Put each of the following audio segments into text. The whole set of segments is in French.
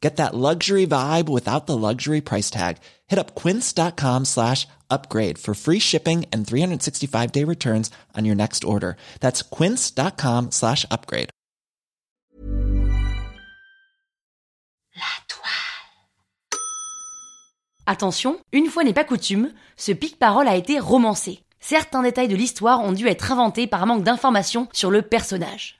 Get that luxury vibe without the luxury price tag. Hit up quince.com slash upgrade for free shipping and 365 day returns on your next order. That's quince.com slash upgrade. Attention, une fois n'est pas coutume, ce pic-parole a été romancé. Certains détails de l'histoire ont dû être inventés par manque d'informations sur le personnage.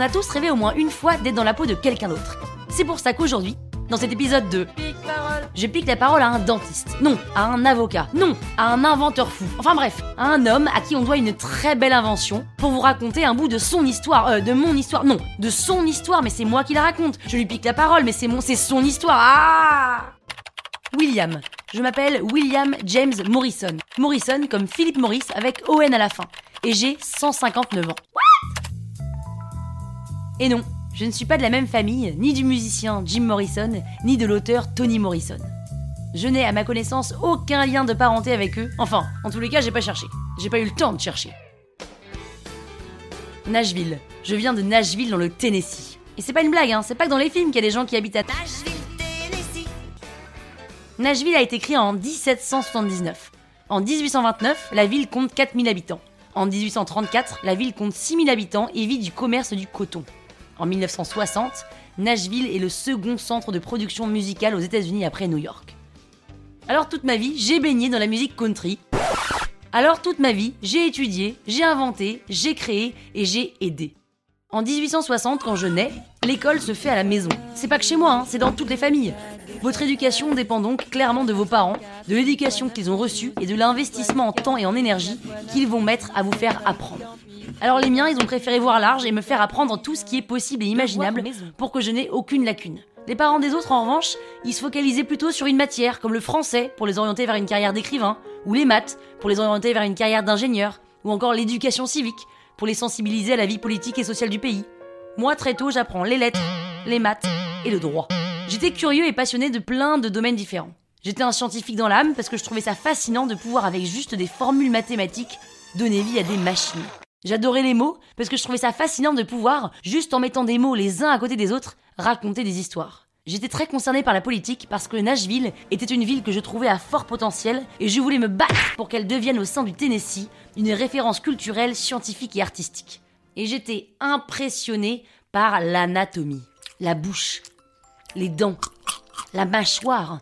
On a tous rêvé au moins une fois d'être dans la peau de quelqu'un d'autre. C'est pour ça qu'aujourd'hui, dans cet épisode de Pic-parole, je pique la parole à un dentiste. Non, à un avocat. Non, à un inventeur fou. Enfin bref, à un homme à qui on doit une très belle invention pour vous raconter un bout de son histoire. Euh, de mon histoire. Non, de son histoire, mais c'est moi qui la raconte. Je lui pique la parole, mais c'est mon, c'est son histoire. Ah William. Je m'appelle William James Morrison. Morrison comme Philippe Morris avec ON à la fin. Et j'ai 159 ans. Et non, je ne suis pas de la même famille, ni du musicien Jim Morrison, ni de l'auteur Tony Morrison. Je n'ai à ma connaissance aucun lien de parenté avec eux. Enfin, en tous les cas, j'ai pas cherché. J'ai pas eu le temps de chercher. Nashville. Je viens de Nashville dans le Tennessee. Et c'est pas une blague, hein, c'est pas que dans les films qu'il y a des gens qui habitent à Nashville, Tennessee. Nashville a été créé en 1779. En 1829, la ville compte 4000 habitants. En 1834, la ville compte 6000 habitants et vit du commerce du coton. En 1960, Nashville est le second centre de production musicale aux États-Unis après New York. Alors toute ma vie, j'ai baigné dans la musique country. Alors toute ma vie, j'ai étudié, j'ai inventé, j'ai créé et j'ai aidé. En 1860, quand je nais, l'école se fait à la maison. C'est pas que chez moi, hein, c'est dans toutes les familles. Votre éducation dépend donc clairement de vos parents, de l'éducation qu'ils ont reçue et de l'investissement en temps et en énergie qu'ils vont mettre à vous faire apprendre. Alors les miens, ils ont préféré voir large et me faire apprendre tout ce qui est possible et imaginable pour que je n'ai aucune lacune. Les parents des autres, en revanche, ils se focalisaient plutôt sur une matière, comme le français, pour les orienter vers une carrière d'écrivain, ou les maths, pour les orienter vers une carrière d'ingénieur, ou encore l'éducation civique, pour les sensibiliser à la vie politique et sociale du pays. Moi, très tôt, j'apprends les lettres, les maths et le droit. J'étais curieux et passionné de plein de domaines différents. J'étais un scientifique dans l'âme parce que je trouvais ça fascinant de pouvoir, avec juste des formules mathématiques, donner vie à des machines. J'adorais les mots parce que je trouvais ça fascinant de pouvoir, juste en mettant des mots les uns à côté des autres, raconter des histoires. J'étais très concerné par la politique parce que Nashville était une ville que je trouvais à fort potentiel et je voulais me battre pour qu'elle devienne au sein du Tennessee une référence culturelle, scientifique et artistique. Et j'étais impressionné par l'anatomie, la bouche, les dents, la mâchoire.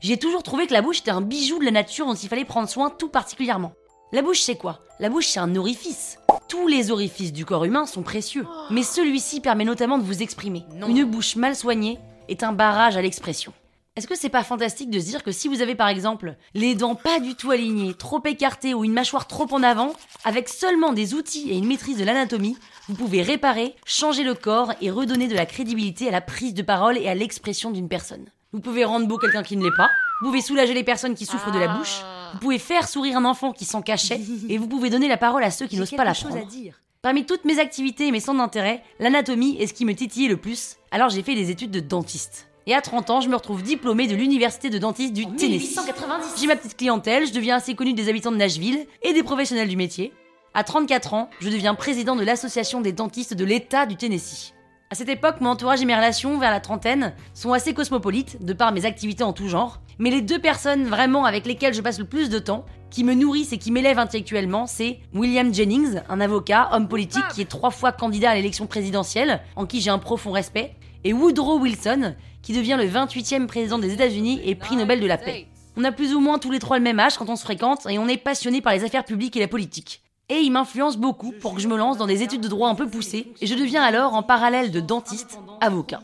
J'ai toujours trouvé que la bouche était un bijou de la nature dont il fallait prendre soin tout particulièrement. La bouche, c'est quoi? La bouche, c'est un orifice. Tous les orifices du corps humain sont précieux, mais celui-ci permet notamment de vous exprimer. Une bouche mal soignée est un barrage à l'expression. Est-ce que c'est pas fantastique de se dire que si vous avez par exemple les dents pas du tout alignées, trop écartées ou une mâchoire trop en avant, avec seulement des outils et une maîtrise de l'anatomie, vous pouvez réparer, changer le corps et redonner de la crédibilité à la prise de parole et à l'expression d'une personne. Vous pouvez rendre beau quelqu'un qui ne l'est pas, vous pouvez soulager les personnes qui souffrent de la bouche, vous pouvez faire sourire un enfant qui s'en cachait, et vous pouvez donner la parole à ceux qui n'osent pas la prendre. Parmi toutes mes activités et mes centres d'intérêt, l'anatomie est ce qui me titillait le plus, alors j'ai fait des études de dentiste. Et à 30 ans, je me retrouve diplômée de l'université de dentiste du Tennessee. J'ai ma petite clientèle, je deviens assez connue des habitants de Nashville et des professionnels du métier. À 34 ans, je deviens président de l'association des dentistes de l'État du Tennessee. À cette époque, mon entourage et mes relations vers la trentaine sont assez cosmopolites, de par mes activités en tout genre. Mais les deux personnes vraiment avec lesquelles je passe le plus de temps, qui me nourrissent et qui m'élèvent intellectuellement, c'est William Jennings, un avocat, homme politique qui est trois fois candidat à l'élection présidentielle, en qui j'ai un profond respect, et Woodrow Wilson, qui devient le 28e président des États-Unis et prix Nobel de la paix. On a plus ou moins tous les trois le même âge quand on se fréquente et on est passionné par les affaires publiques et la politique. Et il m'influence beaucoup pour que je me lance dans des études de droit un peu poussées et je deviens alors en parallèle de dentiste, avocat.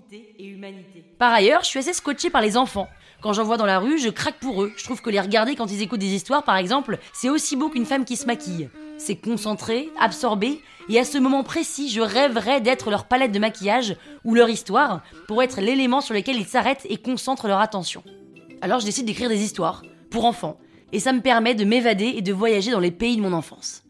Par ailleurs, je suis assez scotché par les enfants. Quand j'en vois dans la rue, je craque pour eux. Je trouve que les regarder quand ils écoutent des histoires, par exemple, c'est aussi beau qu'une femme qui se maquille. C'est concentré, absorbé, et à ce moment précis, je rêverais d'être leur palette de maquillage ou leur histoire pour être l'élément sur lequel ils s'arrêtent et concentrent leur attention. Alors je décide d'écrire des histoires, pour enfants, et ça me permet de m'évader et de voyager dans les pays de mon enfance.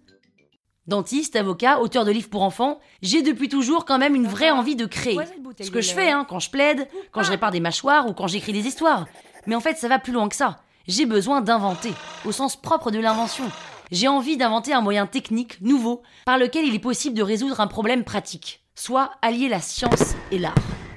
Dentiste, avocat, auteur de livres pour enfants, j'ai depuis toujours quand même une vraie envie de créer. Ce que je fais, hein, quand je plaide, quand je répare des mâchoires ou quand j'écris des histoires. Mais en fait, ça va plus loin que ça. J'ai besoin d'inventer, au sens propre de l'invention. J'ai envie d'inventer un moyen technique, nouveau, par lequel il est possible de résoudre un problème pratique, soit allier la science et l'art.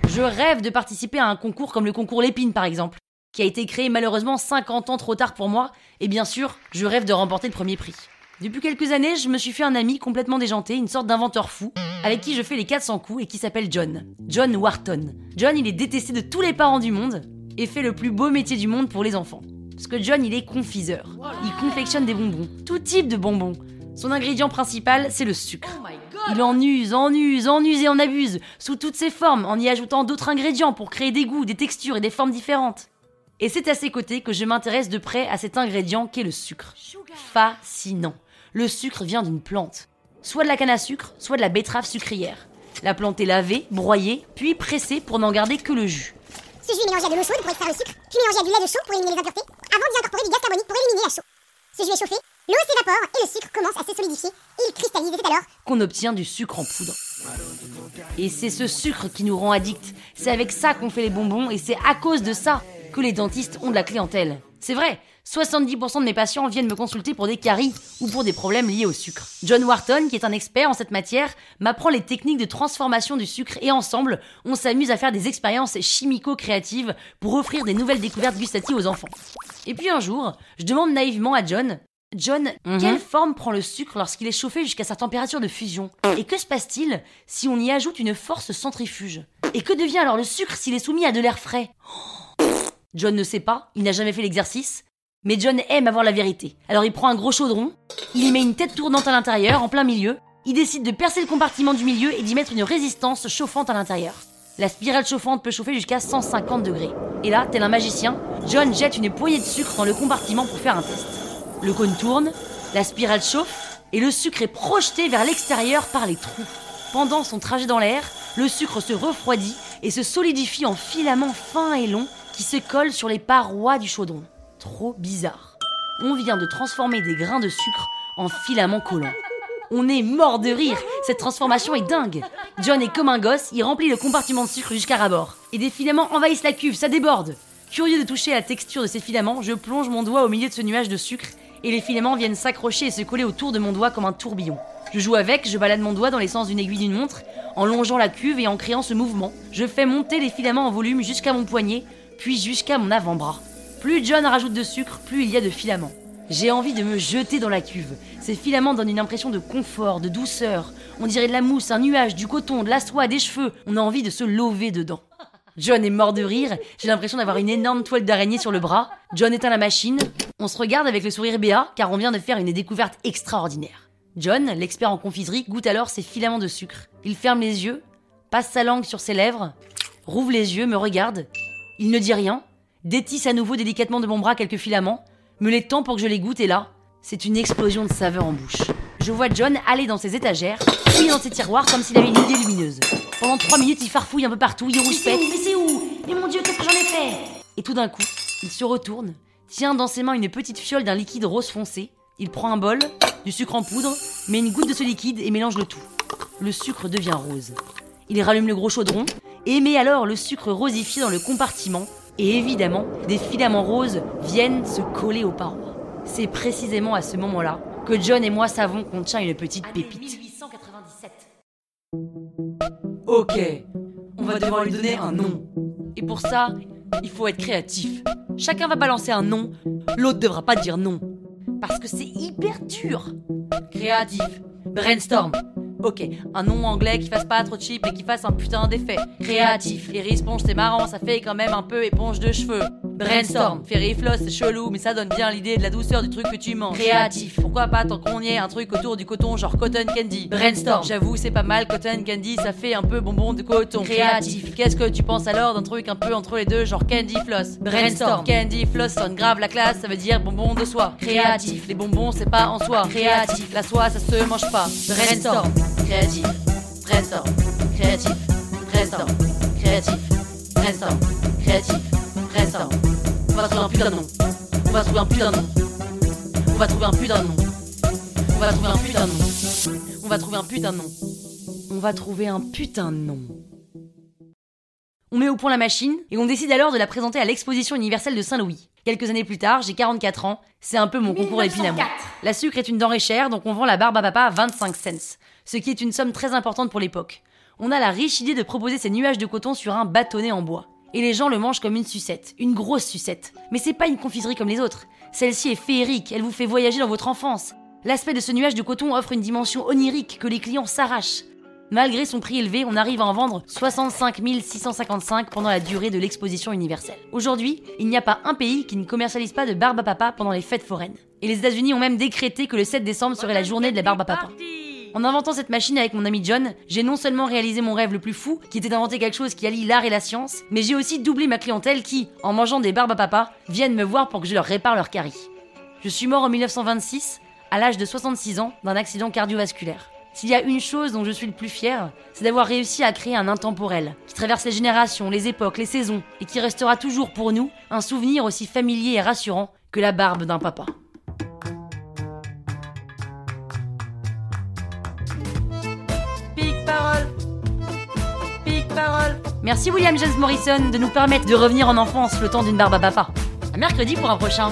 Je rêve de participer à un concours comme le concours Lépine par exemple, qui a été créé malheureusement 50 ans trop tard pour moi, et bien sûr, je rêve de remporter le premier prix. Depuis quelques années, je me suis fait un ami complètement déjanté, une sorte d'inventeur fou, avec qui je fais les 400 coups et qui s'appelle John. John Wharton. John, il est détesté de tous les parents du monde et fait le plus beau métier du monde pour les enfants. Parce que John, il est confiseur. Il confectionne des bonbons, tout type de bonbons. Son ingrédient principal, c'est le sucre. Il en use, en use, en use et en abuse, sous toutes ses formes, en y ajoutant d'autres ingrédients pour créer des goûts, des textures et des formes différentes. Et c'est à ses côtés que je m'intéresse de près à cet ingrédient qu'est le sucre. Fascinant le sucre vient d'une plante. Soit de la canne à sucre, soit de la betterave sucrière. La plante est lavée, broyée, puis pressée pour n'en garder que le jus. Ce jus est mélangé à de l'eau chaude pour extraire le sucre, puis mélangé à du lait de chaud pour éliminer les impuretés, avant d'y incorporer du gaz carbonique pour éliminer la chaux. Ce jus est chauffé, l'eau s'évapore et le sucre commence à se solidifier. Il cristallise et c'est alors qu'on obtient du sucre en poudre. Et c'est ce sucre qui nous rend addicts. C'est avec ça qu'on fait les bonbons et c'est à cause de ça que les dentistes ont de la clientèle. C'est vrai, 70% de mes patients viennent me consulter pour des caries ou pour des problèmes liés au sucre. John Wharton, qui est un expert en cette matière, m'apprend les techniques de transformation du sucre et ensemble, on s'amuse à faire des expériences chimico-créatives pour offrir des nouvelles découvertes gustatives aux enfants. Et puis un jour, je demande naïvement à John John, Mhm. quelle forme prend le sucre lorsqu'il est chauffé jusqu'à sa température de fusion? Et que se passe-t-il si on y ajoute une force centrifuge? Et que devient alors le sucre s'il est soumis à de l'air frais? John ne sait pas, il n'a jamais fait l'exercice, mais John aime avoir la vérité. Alors il prend un gros chaudron, il y met une tête tournante à l'intérieur, en plein milieu, il décide de percer le compartiment du milieu et d'y mettre une résistance chauffante à l'intérieur. La spirale chauffante peut chauffer jusqu'à 150 degrés. Et là, tel un magicien, John jette une poignée de sucre dans le compartiment pour faire un test. Le cône tourne, la spirale chauffe, et le sucre est projeté vers l'extérieur par les trous. Pendant son trajet dans l'air, le sucre se refroidit et se solidifie en filaments fins et longs qui se collent sur les parois du chaudron. Trop bizarre. On vient de transformer des grains de sucre en filaments collants. On est mort de rire, cette transformation est dingue. John est comme un gosse, il remplit le compartiment de sucre jusqu'à rabord. Et des filaments envahissent la cuve, ça déborde. Curieux de toucher la texture de ces filaments, je plonge mon doigt au milieu de ce nuage de sucre et les filaments viennent s'accrocher et se coller autour de mon doigt comme un tourbillon. Je joue avec, je balade mon doigt dans les sens d'une aiguille d'une montre, en longeant la cuve et en créant ce mouvement. Je fais monter les filaments en volume jusqu'à mon poignet, puis jusqu'à mon avant-bras. Plus John rajoute de sucre, plus il y a de filaments. J'ai envie de me jeter dans la cuve. Ces filaments donnent une impression de confort, de douceur. On dirait de la mousse, un nuage, du coton, de la soie, des cheveux. On a envie de se lever dedans. John est mort de rire. J'ai l'impression d'avoir une énorme toile d'araignée sur le bras. John éteint la machine. On se regarde avec le sourire béat, car on vient de faire une découverte extraordinaire. John, l'expert en confiserie, goûte alors ces filaments de sucre. Il ferme les yeux, passe sa langue sur ses lèvres, rouvre les yeux, me regarde. Il ne dit rien, détisse à nouveau délicatement de mon bras quelques filaments, me les tend pour que je les goûte et là, c'est une explosion de saveur en bouche. Je vois John aller dans ses étagères, fouiller dans ses tiroirs comme s'il avait une idée lumineuse. Pendant trois minutes, il farfouille un peu partout, il rouspète. Mais c'est où? Mais mon Dieu, qu'est-ce que j'en ai fait? Et tout d'un coup, il se retourne, tient dans ses mains une petite fiole d'un liquide rose foncé. Il prend un bol, du sucre en poudre, met une goutte de ce liquide et mélange le tout. Le sucre devient rose. Il rallume le gros chaudron et met alors le sucre rosifié dans le compartiment. Et évidemment, des filaments roses viennent se coller aux parois. C'est précisément à ce moment-là que John et moi savons qu'on tient une petite pépite. Ok, va devoir lui donner un nom. Et pour ça, il faut être créatif. Chacun va balancer un nom, l'autre devra pas dire non. Parce que c'est hyper dur. Créatif, brainstorm. Ok, un nom anglais qui fasse pas trop cheap et qui fasse un putain d'effet. Créatif, les Sponge c'est marrant, ça fait quand même un peu éponge de cheveux. Brainstorm, Ferry Floss c'est chelou, mais ça donne bien l'idée de la douceur du truc que tu manges. Créatif, pourquoi pas tant qu'on y est un truc autour du coton genre cotton candy. Brainstorm, j'avoue c'est pas mal, cotton candy ça fait un peu bonbon de coton. Créatif, qu'est-ce que tu penses alors d'un truc un peu entre les deux genre candy floss? Brainstorm, candy floss sonne grave la classe, ça veut dire bonbon de soie. Créatif, les bonbons c'est pas en soi. Créatif, la soie ça se mange pas. Brainstorm, créatif, brainstorm, créatif, brainstorm, créatif, brainstorm, va trouver un putain de nom. On va trouver un putain de nom. On va trouver un putain de nom. On va trouver un putain de nom. On va trouver un putain de nom. On va trouver un putain de nom. On met au point la machine et on décide alors de la présenter à l'exposition universelle de Saint-Louis. Quelques années plus tard, j'ai 44 ans, c'est un peu mon concours épine. La sucre est une denrée chère, donc on vend la barbe à papa à 25 cents, ce qui est une somme très importante pour l'époque. On a la riche idée de proposer ces nuages de coton sur un bâtonnet en bois. Et les gens le mangent comme une sucette, une grosse sucette. Mais c'est pas une confiserie comme les autres. Celle-ci est féerique, elle vous fait voyager dans votre enfance. L'aspect de ce nuage de coton offre une dimension onirique que les clients s'arrachent. Malgré son prix élevé, on arrive à en vendre 65 655 pendant la durée de l'exposition universelle. Aujourd'hui, il n'y a pas un pays qui ne commercialise pas de barbe à papa pendant les fêtes foraines. Et les États-Unis ont même décrété que le 7 décembre serait la journée de la barbe à papa. En inventant cette machine avec mon ami John, j'ai non seulement réalisé mon rêve le plus fou, qui était d'inventer quelque chose qui allie l'art et la science, mais j'ai aussi doublé ma clientèle qui, en mangeant des barbes à papa, viennent me voir pour que je leur répare leur carie. Je suis mort en 1926, à l'âge de 66 ans, d'un accident cardiovasculaire. S'il y a une chose dont je suis le plus fier, c'est d'avoir réussi à créer un intemporel, qui traverse les générations, les époques, les saisons, et qui restera toujours pour nous un souvenir aussi familier et rassurant que la barbe d'un papa. Merci William James Morrison de nous permettre de revenir en enfance le temps d'une barbe à papa. À mercredi pour un prochain